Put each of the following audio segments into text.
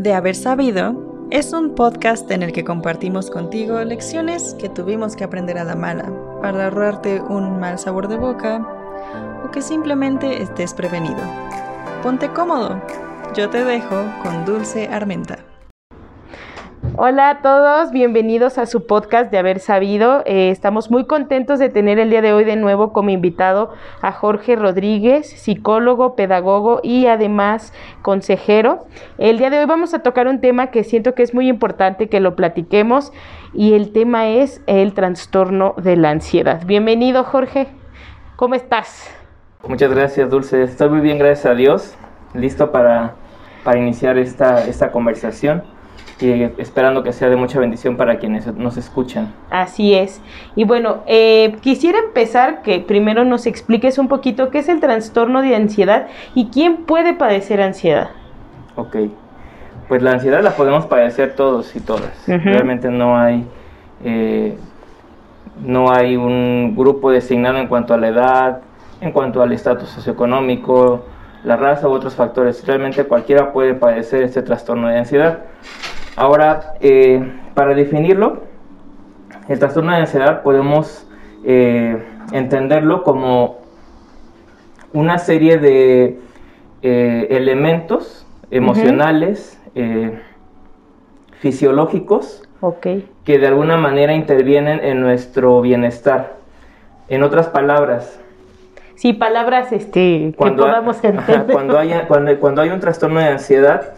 De haber sabido es un podcast en el que compartimos contigo lecciones que tuvimos que aprender a la mala para ahorrarte un mal sabor de boca o que simplemente estés prevenido. Ponte cómodo. Yo te dejo con Dulce Armenta. Hola a todos, bienvenidos a su podcast de haber sabido. Eh, estamos muy contentos de tener el día de hoy de nuevo como invitado a Jorge Rodríguez, psicólogo, pedagogo y además consejero. El día de hoy vamos a tocar un tema que siento que es muy importante que lo platiquemos y el tema es el trastorno de la ansiedad. Bienvenido Jorge, ¿cómo estás? Muchas gracias Dulce, estoy muy bien, gracias a Dios, listo para, para iniciar esta, esta conversación y esperando que sea de mucha bendición para quienes nos escuchan. Así es. Y bueno, eh, quisiera empezar que primero nos expliques un poquito qué es el trastorno de ansiedad y quién puede padecer ansiedad. Ok, pues la ansiedad la podemos padecer todos y todas. Realmente no hay, eh, no hay un grupo designado en cuanto a la edad, en cuanto al estatus socioeconómico, la raza u otros factores. Realmente cualquiera puede padecer este trastorno de ansiedad. Ahora, eh, para definirlo, el trastorno de ansiedad podemos eh, entenderlo como una serie de eh, elementos emocionales, fisiológicos, que de alguna manera intervienen en nuestro bienestar. En otras palabras, Sí, palabras este, cuando, que podamos entender. cuando, cuando, cuando, hay un trastorno de ansiedad,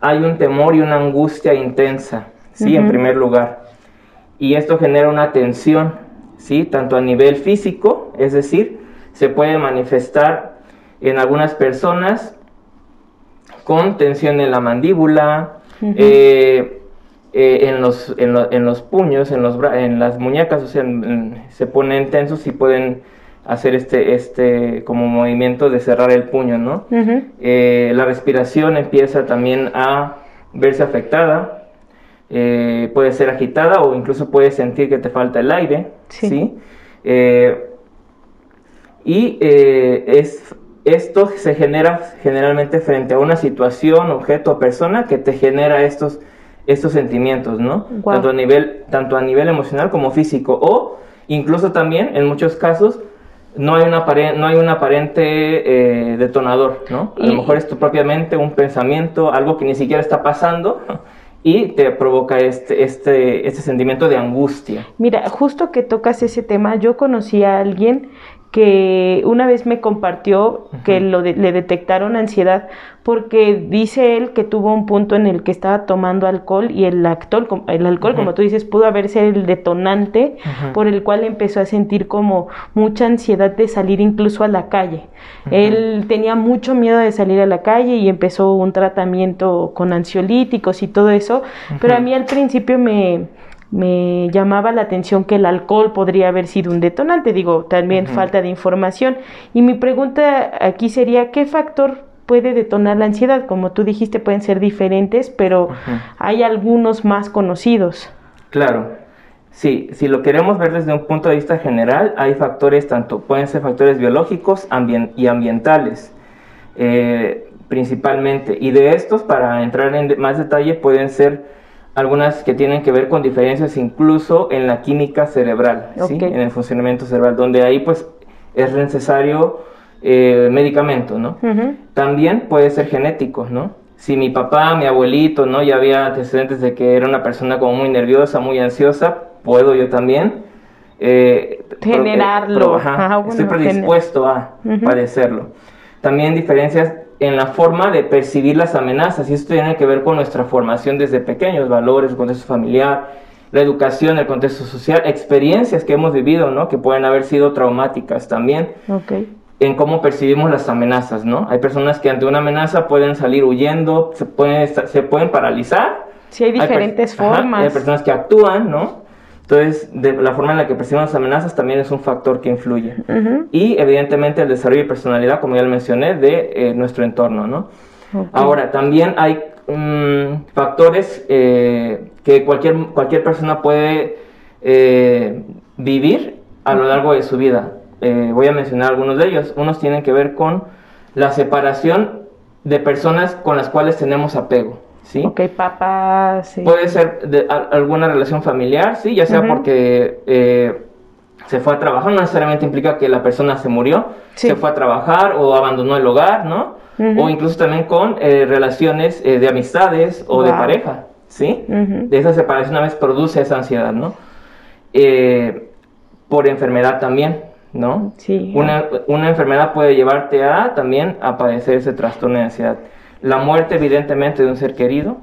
hay un temor y una angustia intensa, ¿sí? En primer lugar. Y esto genera una tensión, ¿sí? Tanto a nivel físico, es decir, se puede manifestar en algunas personas con tensión en la mandíbula, eh, eh, en, los, en, los puños, en, los, en las muñecas, o sea, se ponen tensos y pueden hacer este, este como movimiento de cerrar el puño, ¿no? Eh, la respiración empieza también a verse afectada, eh, puede ser agitada o incluso puedes sentir que te falta el aire, ¿sí? Eh, y es, esto se genera generalmente frente a una situación, objeto o persona que te genera estos, estos sentimientos, ¿no? Tanto, a nivel, tanto a nivel emocional como físico o incluso también en muchos casos no hay, una no hay un aparente eh, detonador, ¿no? A lo mejor es tu propiamente un pensamiento, algo que ni siquiera está pasando y te provoca este, este, este sentimiento de angustia. Mira, justo que tocas ese tema, yo conocí a alguien que una vez me compartió que lo le detectaron ansiedad porque dice él que tuvo un punto en el que estaba tomando alcohol y el, actor, el alcohol, como tú dices, pudo haber sido el detonante por el cual empezó a sentir como mucha ansiedad de salir incluso a la calle. Él tenía mucho miedo de salir a la calle y empezó un tratamiento con ansiolíticos y todo eso, pero a mí al principio me me llamaba la atención que el alcohol podría haber sido un detonante, digo, también falta de información. Y mi pregunta aquí sería, ¿qué factor puede detonar la ansiedad? Como tú dijiste, pueden ser diferentes, pero hay algunos más conocidos. Claro, sí, si lo queremos ver desde un punto de vista general, hay factores, tanto pueden ser factores biológicos y ambientales. Eh, principalmente, y de estos, para entrar en más detalle, pueden ser algunas que tienen que ver con diferencias incluso en la química cerebral, en el funcionamiento cerebral, donde ahí pues es necesario eh, medicamento, ¿no? También puede ser genético, ¿no? Si mi papá, mi abuelito, ¿no? Ya había antecedentes de que era una persona como muy nerviosa, muy ansiosa, puedo yo también eh, generarlo. Ah, estoy predispuesto a padecerlo. También diferencias en la forma de percibir las amenazas y esto tiene que ver con nuestra formación desde pequeños, valores, el contexto familiar, la educación, el contexto social, experiencias que hemos vivido, ¿no? Que pueden haber sido traumáticas también. En cómo percibimos las amenazas, ¿no? Hay personas que ante una amenaza pueden salir huyendo, se pueden, se pueden paralizar. Sí, hay diferentes formas. hay personas que actúan, ¿no? Entonces, de la forma en la que percibimos las amenazas también es un factor que influye. Y evidentemente el desarrollo de personalidad, como ya lo mencioné, de eh, nuestro entorno, ¿no? Ahora, también hay mm, factores eh, que cualquier, cualquier persona puede eh, vivir a lo largo de su vida. voy a mencionar algunos de ellos. Unos tienen que ver con la separación de personas con las cuales tenemos apego. ¿Sí? Ok, papá, sí. Puede ser de a- alguna relación familiar, ¿sí? Ya sea porque eh, se fue a trabajar, no necesariamente implica que la persona se murió, Sí. se fue a trabajar o abandonó el hogar, ¿no? O incluso también con eh, relaciones eh, de amistades o de pareja, ¿sí? De esa separación a veces produce esa ansiedad, ¿no? Por enfermedad también, ¿no? Sí. Una, una enfermedad puede llevarte a también a padecer ese trastorno de ansiedad. La muerte, evidentemente, de un ser querido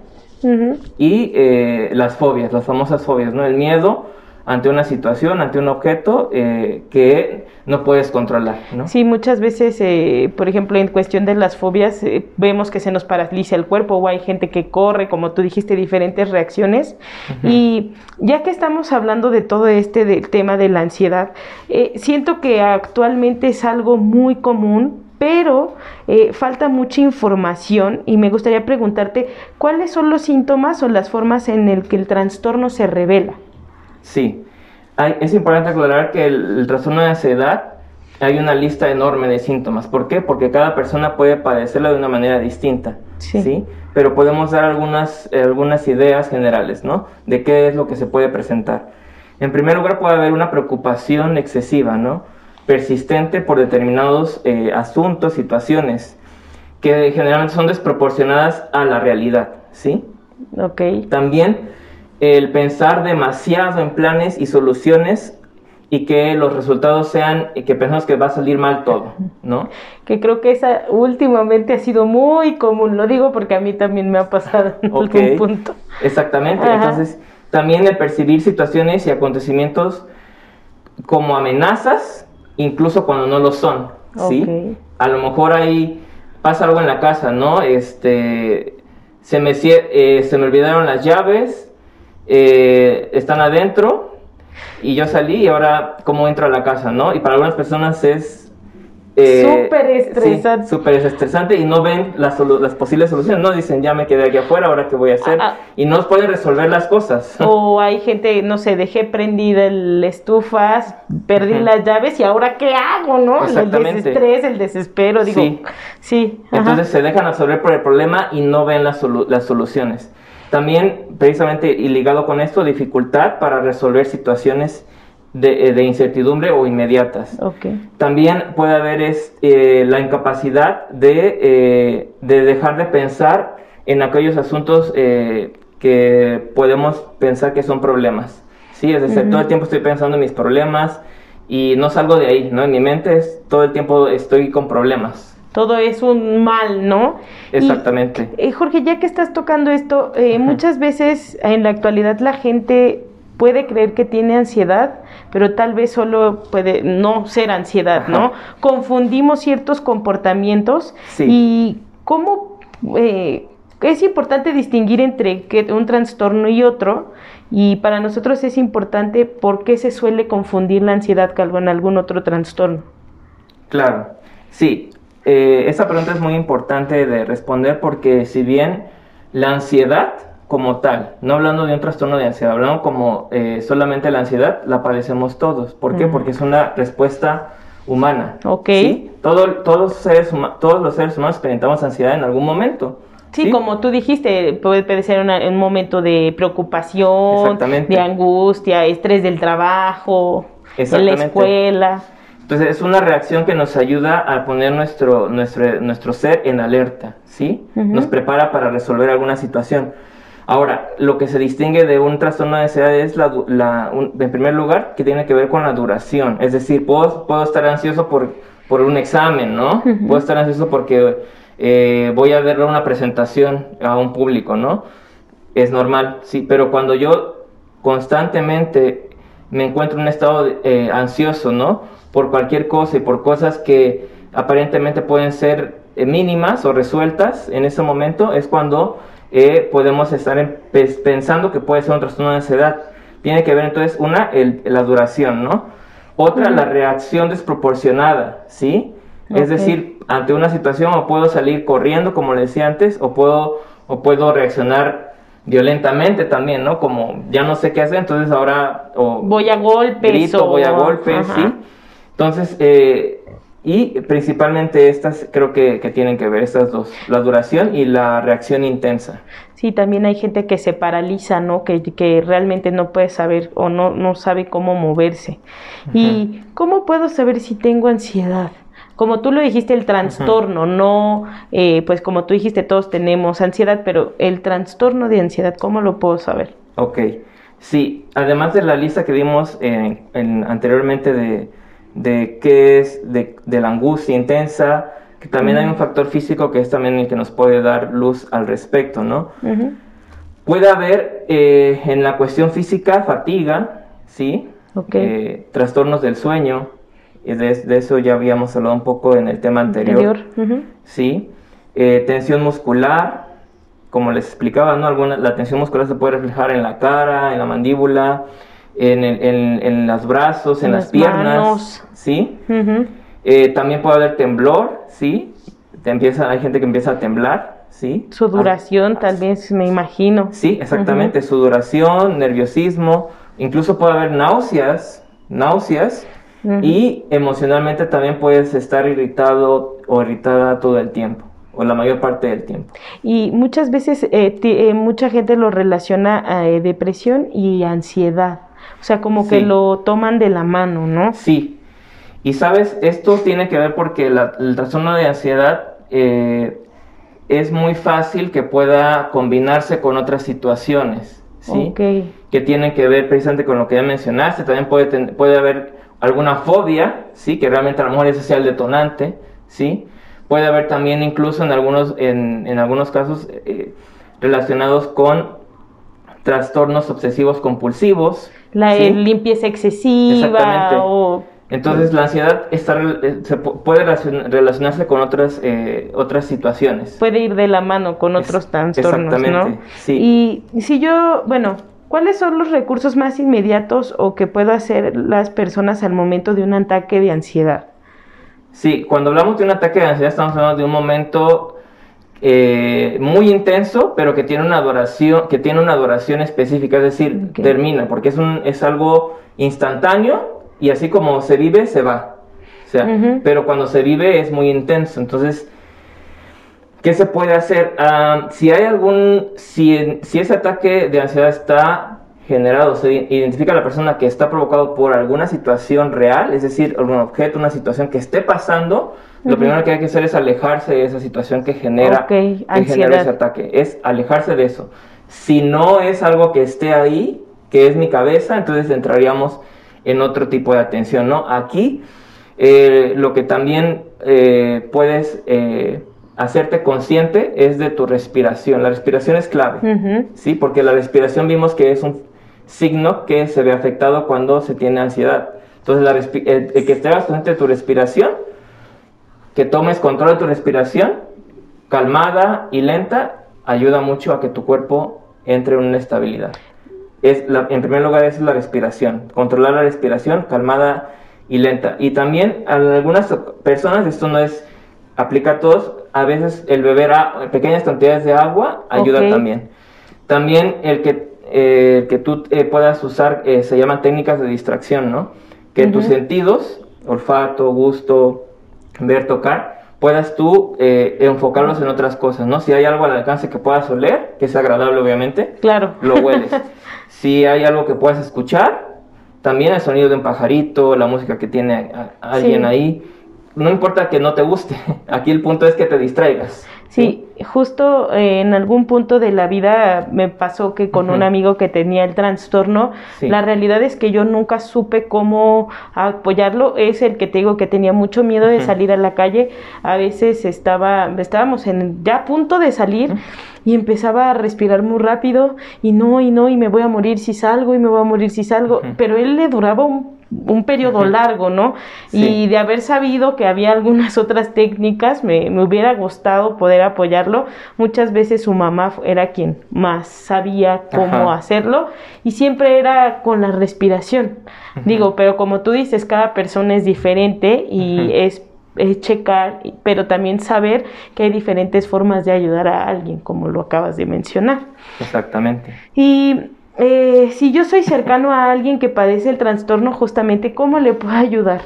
y eh, las fobias, las famosas fobias, ¿no? El miedo ante una situación, ante un objeto eh, que no puedes controlar, ¿no? Sí, muchas veces, eh, por ejemplo, en cuestión de las fobias, eh, vemos que se nos paraliza el cuerpo o hay gente que corre, como tú dijiste, diferentes reacciones. Y ya que estamos hablando de todo este del tema de la ansiedad, siento que actualmente es algo muy común, pero eh, falta mucha información y me gustaría preguntarte cuáles son los síntomas o las formas en el que el trastorno se revela. Sí, Hay- es importante aclarar que el, el trastorno de ansiedad hay una lista enorme de síntomas. ¿Por qué? Porque cada persona puede padecerla de una manera distinta, Sí. ¿sí? Pero podemos dar algunas, eh, algunas ideas generales, ¿no? De qué es lo que se puede presentar. En primer lugar, puede haber una preocupación excesiva, ¿no? Persistente por determinados eh, asuntos, situaciones, que generalmente son desproporcionadas a la realidad, ¿sí? Ok. También el pensar demasiado en planes y soluciones y que los resultados sean y que pensamos que va a salir mal todo, ¿no? que creo que esa últimamente ha sido muy común, lo digo porque a mí también me ha pasado en Ok. algún punto. Exactamente. Ajá. Entonces, también el percibir situaciones y acontecimientos como amenazas, incluso cuando no lo son, ¿sí? A lo mejor ahí pasa algo en la casa, ¿no? Este, se me, eh, se me olvidaron las llaves, eh, están adentro y yo salí y ahora cómo entro a la casa, ¿no? Y para algunas personas es... Súper estresante. sí, súper estresante y no ven las, posibles soluciones, no dicen ya me quedé aquí afuera, ahora qué voy a hacer Ah, ah. y no pueden resolver las cosas. O hay gente, no sé, dejé prendida el estufas, perdí las llaves y ahora qué hago, ¿no? El desestrés, el desespero, digo, Sí. sí. Entonces se dejan absorber por el problema y no ven las, solu- las soluciones. También, precisamente, y ligado con esto, dificultad para resolver situaciones de, eh, de incertidumbre o inmediatas. Ok. También puede haber es, eh, la incapacidad de, eh, de dejar de pensar en aquellos asuntos eh, que podemos pensar que son problemas. Sí, es decir, todo el tiempo estoy pensando en mis problemas y no salgo de ahí, ¿no? En mi mente es, todo el tiempo estoy con problemas. Todo es un mal, ¿no? Y, Exactamente. eh, Jorge, ya que estás tocando esto, eh, muchas veces en la actualidad la gente puede creer que tiene ansiedad, pero tal vez solo puede no ser ansiedad, ¿no? Confundimos ciertos comportamientos Sí. y cómo eh, es importante distinguir entre un trastorno y otro y para nosotros es importante por qué se suele confundir la ansiedad con algún otro trastorno. Claro, sí. Eh, esa pregunta es muy importante de responder porque si bien la ansiedad como tal, no hablando de un trastorno de ansiedad, hablando como eh, solamente la ansiedad, la padecemos todos. ¿Por qué? Porque es una respuesta humana. Ok. ¿sí? Todo, todos, los seres todos los seres humanos experimentamos ansiedad en algún momento. Sí, como tú dijiste, puede, ser una- un momento de preocupación, de angustia, estrés del trabajo, en la escuela. Entonces es una reacción que nos ayuda a poner nuestro, nuestro, nuestro ser en alerta, ¿sí? Nos prepara para resolver alguna situación. Ahora, lo que se distingue de un trastorno de ansiedad es, la, la- un- en primer lugar, que tiene que ver con la duración. Es decir, puedo, puedo estar ansioso por, por un examen, ¿no? Puedo estar ansioso porque eh, voy a ver una presentación a un público, ¿no? Es normal, sí, pero cuando yo constantemente me encuentro en un estado eh, ansioso, ¿no? Por cualquier cosa y por cosas que aparentemente pueden ser eh, mínimas o resueltas en ese momento, es cuando eh, podemos estar en- pensando que puede ser un trastorno de ansiedad. Tiene que ver entonces, una, el- la duración, ¿no? Otra, Ujú. la reacción desproporcionada, ¿sí? Es Ok. decir, ante una situación o puedo salir corriendo, como le decía antes, o puedo, o puedo reaccionar violentamente también, ¿no? Como ya no sé qué hacer, entonces ahora o Voy a golpes. grito, o- voy a golpes, Ajá. ¿sí? Entonces, eh, Y principalmente estas creo que, que, tienen que ver, estas dos, la duración y la reacción intensa. Sí, también hay gente que se paraliza, ¿no? Que, que realmente no puede saber o no, no sabe cómo moverse. ¿Y cómo puedo saber si tengo ansiedad? Como tú lo dijiste, el trastorno, no, eh, pues como tú dijiste, todos tenemos ansiedad, pero el trastorno de ansiedad, ¿cómo lo puedo saber? Ok, sí, además de la lista que dimos en, anteriormente de, de qué es, de, la angustia intensa, que también hay un factor físico que es también el que nos puede dar luz al respecto, ¿no? Puede haber eh, en la cuestión física fatiga, ¿sí? Eh, trastornos del sueño, y de, eso ya habíamos hablado un poco en el tema anterior. Sí. Eh, tensión muscular, como les explicaba, ¿no? Alguna, la tensión muscular se puede reflejar en la cara, en la mandíbula, en, en, los brazos, en, las, piernas. ¿Sí? Eh, también puede haber temblor, ¿sí? Te empieza, hay gente que empieza a temblar, ¿sí? Sudoración, tal vez, me imagino. Sí, exactamente. Sudoración, nerviosismo, incluso puede haber náuseas, náuseas y emocionalmente también puedes estar irritado o irritada todo el tiempo o la mayor parte del tiempo. Y muchas veces eh, eh, mucha gente lo relaciona a eh, depresión y ansiedad. O sea, como que lo toman de la mano, ¿no? Sí. Y sabes, esto tiene que ver porque el trastorno de ansiedad es muy fácil que pueda combinarse con otras situaciones, ¿sí? Que tienen que ver precisamente con lo que ya mencionaste. También puede, puede haber alguna fobia, ¿sí? que realmente a lo mejor es el detonante, ¿sí? puede haber también incluso en algunos, en, en algunos casos eh, relacionados con trastornos obsesivos compulsivos. La limpieza excesiva o... Entonces la ansiedad está, eh, se puede relacionarse con otras, eh, otras situaciones. Puede ir de la mano con otros trastornos, exactamente, Sí. Y si yo, bueno, ¿Cuáles son los recursos más inmediatos o que puedo hacer las personas al momento de un ataque de ansiedad? Sí, cuando hablamos de un ataque de ansiedad estamos hablando de un momento eh, muy intenso, pero que tiene una duración, que tiene una duración específica, es decir, termina, porque es, un, es algo instantáneo y así como se vive, se va. O sea, pero cuando se vive es muy intenso. Entonces, ¿Qué se puede hacer? Ah, si hay algún, si, si ese ataque de ansiedad está generado, se identifica a la persona que está provocado por alguna situación real, es decir, algún objeto, una situación que esté pasando, lo primero que hay que hacer es alejarse de esa situación que genera, que genera ese ataque, es alejarse de eso. Si no es algo que esté ahí, que es mi cabeza, entonces entraríamos en otro tipo de atención, ¿no? Aquí eh, lo que también eh, puedes eh, hacerte consciente es de tu respiración. La respiración es clave, ¿sí? Porque la respiración vimos que es un signo que se ve afectado cuando se tiene ansiedad. Entonces, el, que estés consciente de tu respiración, que tomes control de tu respiración, calmada y lenta, ayuda mucho a que tu cuerpo entre en una estabilidad. Es en primer lugar es la respiración, controlar la respiración calmada y lenta. Y también a algunas personas, esto no es aplica a todos, a veces el beber pequeñas cantidades de agua ayuda también. También el que, eh, que tú eh, puedas usar, eh, se llaman técnicas de distracción, ¿no? Que tus sentidos, olfato, gusto, ver, tocar, puedas tú enfocarlos en otras cosas, ¿no? Si hay algo al alcance que puedas oler, que es agradable obviamente, claro. lo hueles. si hay algo que puedas escuchar, también el sonido de un pajarito, la música que tiene alguien ahí, no importa que no te guste, aquí el punto es que te distraigas. Sí, justo eh, en algún punto de la vida me pasó que con un amigo que tenía el trastorno, la realidad es que yo nunca supe cómo apoyarlo, es el que te digo que tenía mucho miedo de salir a la calle, a veces estaba, estábamos en, ya a punto de salir y empezaba a respirar muy rápido y no, y no, y me voy a morir si salgo, y me voy a morir si salgo, pero él le duraba un un periodo largo, ¿no? Y de haber sabido que había algunas otras técnicas, me, hubiera gustado poder apoyarlo. Muchas veces su mamá era quien más sabía cómo hacerlo y siempre era con la respiración. Digo, pero como tú dices, cada persona es diferente y es checar, pero también saber que hay diferentes formas de ayudar a alguien, como lo acabas de mencionar. Exactamente. Y eh, si yo soy cercano a alguien que padece el trastorno, justamente, ¿cómo le puedo ayudar?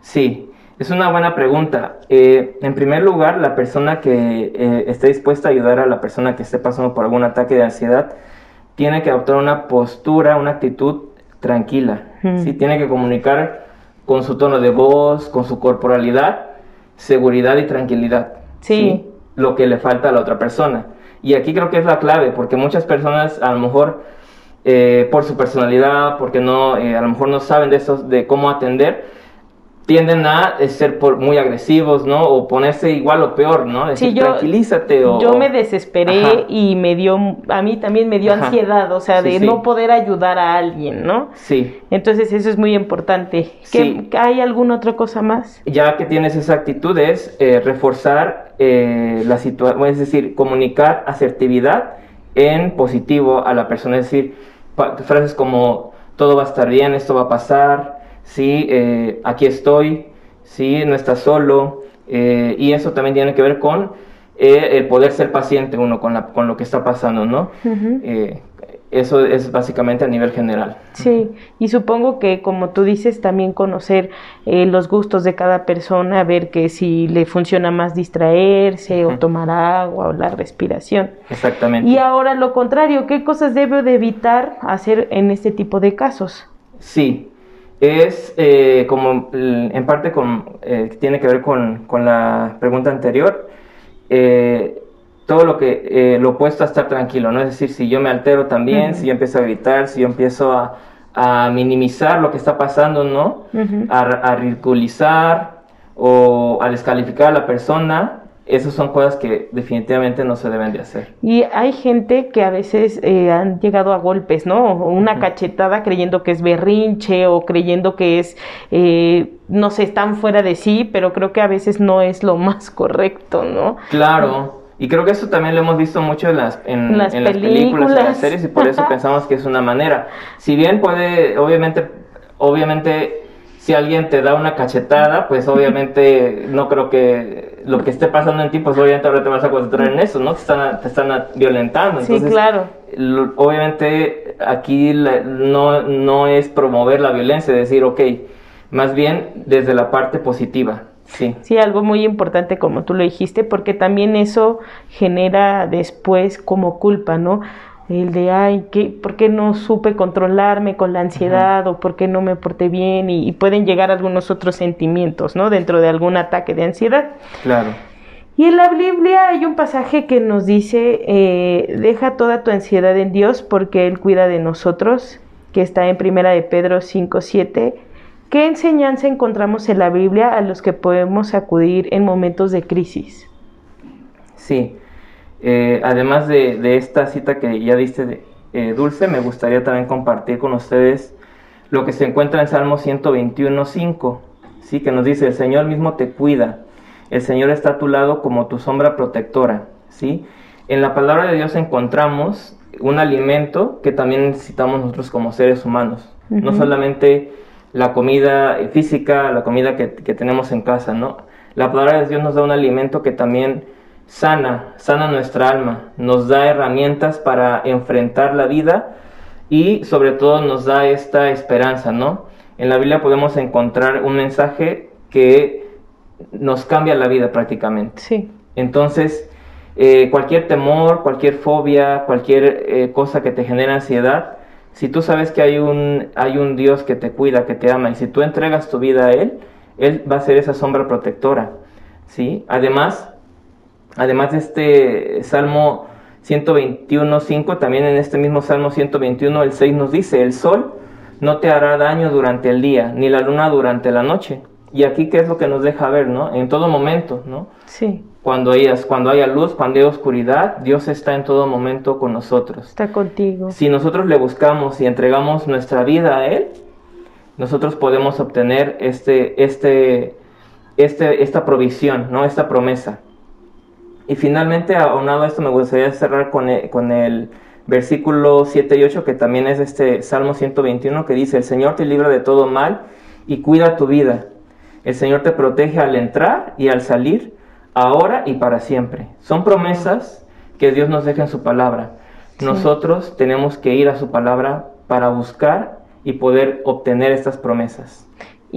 Sí, Es una buena pregunta. Eh, en primer lugar, la persona que eh, esté dispuesta a ayudar a la persona que esté pasando por algún ataque de ansiedad tiene que adoptar una postura, una actitud tranquila. ¿sí? Tiene que comunicar con su tono de voz, con su corporalidad, seguridad y tranquilidad. Sí. Lo que le falta a la otra persona. Y aquí creo que es la clave, porque muchas personas a lo mejor eh, por su personalidad, porque no, a lo mejor no saben de eso, de cómo atender, tienden a eh, ser por muy agresivos, ¿no? O ponerse igual o peor, ¿no? Decir, yo, tranquilízate o... Yo me desesperé y me dio, a mí también me dio ansiedad, o sea, de no poder ayudar a alguien, ¿no? Sí. Entonces eso es muy importante. ¿Qué, ¿Hay alguna otra cosa más? Ya que tienes esa actitud es eh, reforzar eh, la situación, es decir, comunicar asertividad en positivo a la persona, es decir, frases como todo va a estar bien, esto va a pasar, ¿sí? Eh, aquí estoy, ¿sí? No estás solo. Eh, y eso también tiene que ver con eh, el poder ser paciente uno con, la, con lo que está pasando, ¿no? Eso es básicamente a nivel general. Sí, y supongo que como tú dices, también conocer los gustos de cada persona, ver que si le funciona más distraerse o tomar agua o la respiración. Exactamente. Y ahora lo contrario, ¿qué cosas debo de evitar hacer en este tipo de casos? Sí, es eh, como en parte con, eh, tiene que ver con, la pregunta anterior, eh, todo lo que lo opuesto a estar tranquilo, ¿no? Es decir, si yo me altero también, si yo empiezo a gritar, si yo empiezo a, minimizar lo que está pasando, ¿no? a, a ridiculizar o a descalificar a la persona, esas son cosas que definitivamente no se deben de hacer. Y hay gente que a veces eh, han llegado a golpes, ¿no? Una cachetada creyendo que es berrinche o creyendo que es, eh, no sé, están fuera de sí, pero creo que a veces no es lo más correcto, ¿no? Claro. Y creo que eso también lo hemos visto mucho en las, en, las, películas. en las series, y por eso pensamos que es una manera. Si bien puede, obviamente, obviamente si alguien te da una cachetada, pues obviamente no creo que lo que esté pasando en ti, pues obviamente ahora te vas a concentrar en eso, ¿no? Te están, te están violentando. sí, claro. obviamente aquí no, no es promover la violencia, decir, ok, más bien desde la parte positiva. Sí. sí, algo muy importante como tú lo dijiste, porque también eso genera después como culpa, ¿no? el de, ay, ¿qué, ¿por qué no supe controlarme con la ansiedad o por qué no me porté bien? Y, pueden llegar algunos otros sentimientos, ¿no? Dentro de algún ataque de ansiedad. Claro. Y en la Biblia hay un pasaje que nos dice, eh, deja toda tu ansiedad en Dios porque Él cuida de nosotros, que está en Primera de Pedro 5, 7. ¿Qué enseñanza encontramos en la Biblia a los que podemos acudir en momentos de crisis? Sí, eh, además de, esta cita que ya diste, eh, Dulce, me gustaría también compartir con ustedes lo que se encuentra en Salmo 121.5, ¿sí? que nos dice, el Señor mismo te cuida, el Señor está a tu lado como tu sombra protectora. ¿sí? En la palabra de Dios encontramos un alimento que también necesitamos nosotros como seres humanos, no solamente la comida física, la comida que, que tenemos en casa, ¿no? La palabra de Dios nos da un alimento que también sana, sana nuestra alma, nos da herramientas para enfrentar la vida y sobre todo nos da esta esperanza, ¿no? En la Biblia podemos encontrar un mensaje que nos cambia la vida prácticamente. Sí. Entonces, eh, cualquier temor, cualquier fobia, cualquier eh, cosa que te genera ansiedad, si tú sabes que hay un, hay un Dios que te cuida, que te ama, y si tú entregas tu vida a Él, Él va a ser esa sombra protectora. ¿sí? Además, Además de este Salmo 121.5, también en este mismo Salmo 121, el 6 nos dice, el sol no te hará daño durante el día, ni la luna durante la noche. Y aquí, ¿qué es lo que nos deja ver, no? En todo momento, ¿no? Sí. Cuando, cuando haya luz, cuando haya oscuridad, Dios está en todo momento con nosotros. Está contigo. Si nosotros le buscamos y entregamos nuestra vida a Él, nosotros podemos obtener este, este, este, esta provisión, ¿no? Esta promesa. Y finalmente, aunado a esto, me gustaría cerrar con el, con el versículo 7 y 8, que también es este Salmo 121, que dice, el Señor te libra de todo mal y cuida tu vida. El Señor te protege al entrar y al salir, ahora y para siempre. Son promesas que Dios nos deja en su palabra. Nosotros tenemos que ir a su palabra para buscar y poder obtener estas promesas.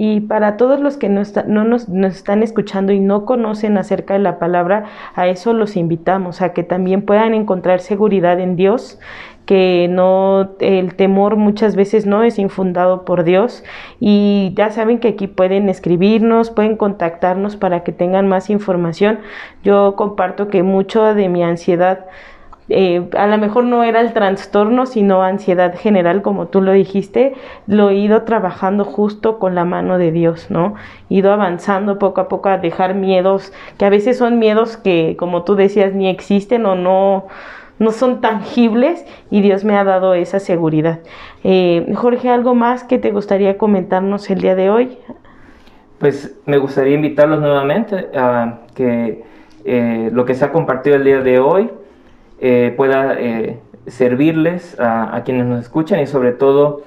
Y para todos los que no, no nos, nos, están escuchando y no conocen acerca de la palabra, a eso los invitamos, a que también puedan encontrar seguridad en Dios, que no el temor muchas veces no es infundado por Dios y ya saben que aquí pueden escribirnos, pueden contactarnos para que tengan más información. Yo comparto que mucho de mi ansiedad eh, a lo mejor no era el trastorno, sino ansiedad general, como tú lo dijiste, lo he ido trabajando justo con la mano de Dios, ¿no? He ido avanzando poco a poco a dejar miedos, que a veces son miedos que, como tú decías, ni existen o no, no son tangibles y Dios me ha dado esa seguridad. Eh, Jorge, ¿algo más que te gustaría comentarnos el día de hoy? Pues me gustaría invitarlos nuevamente a que eh, lo que se ha compartido el día de hoy, eh, pueda eh, servirles a, quienes nos escuchan y sobre todo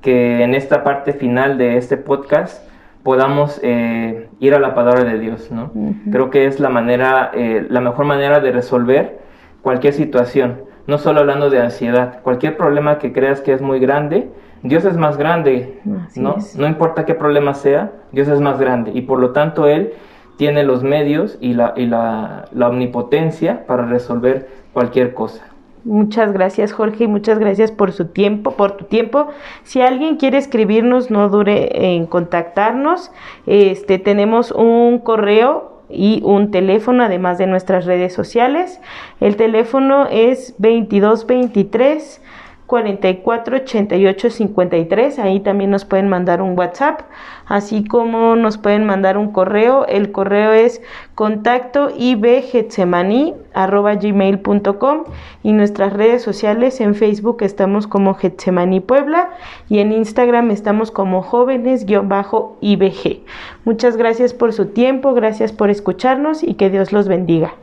que en esta parte final de este podcast podamos eh, ir a la palabra de Dios, ¿no? Creo que es la manera, la mejor manera de resolver cualquier situación, no solo hablando de ansiedad, cualquier problema que creas que es muy grande, Dios es más grande, ¿no? No importa qué problema sea, Dios es más grande y por lo tanto Él tiene los medios y la, y la, la omnipotencia para resolver cualquier cosa. Muchas gracias Jorge y muchas gracias por su tiempo, por tu tiempo. Si alguien quiere escribirnos, no dure en contactarnos. Este tenemos un correo y un teléfono además de nuestras redes sociales. El teléfono es 2223 44 88 53. Ahí también nos pueden mandar un WhatsApp, así como nos pueden mandar un correo. El correo es contacto gmail.com y nuestras redes sociales en Facebook estamos como Getsemani Puebla y en Instagram estamos como jóvenes-ibg. Muchas gracias por su tiempo, gracias por escucharnos y que Dios los bendiga.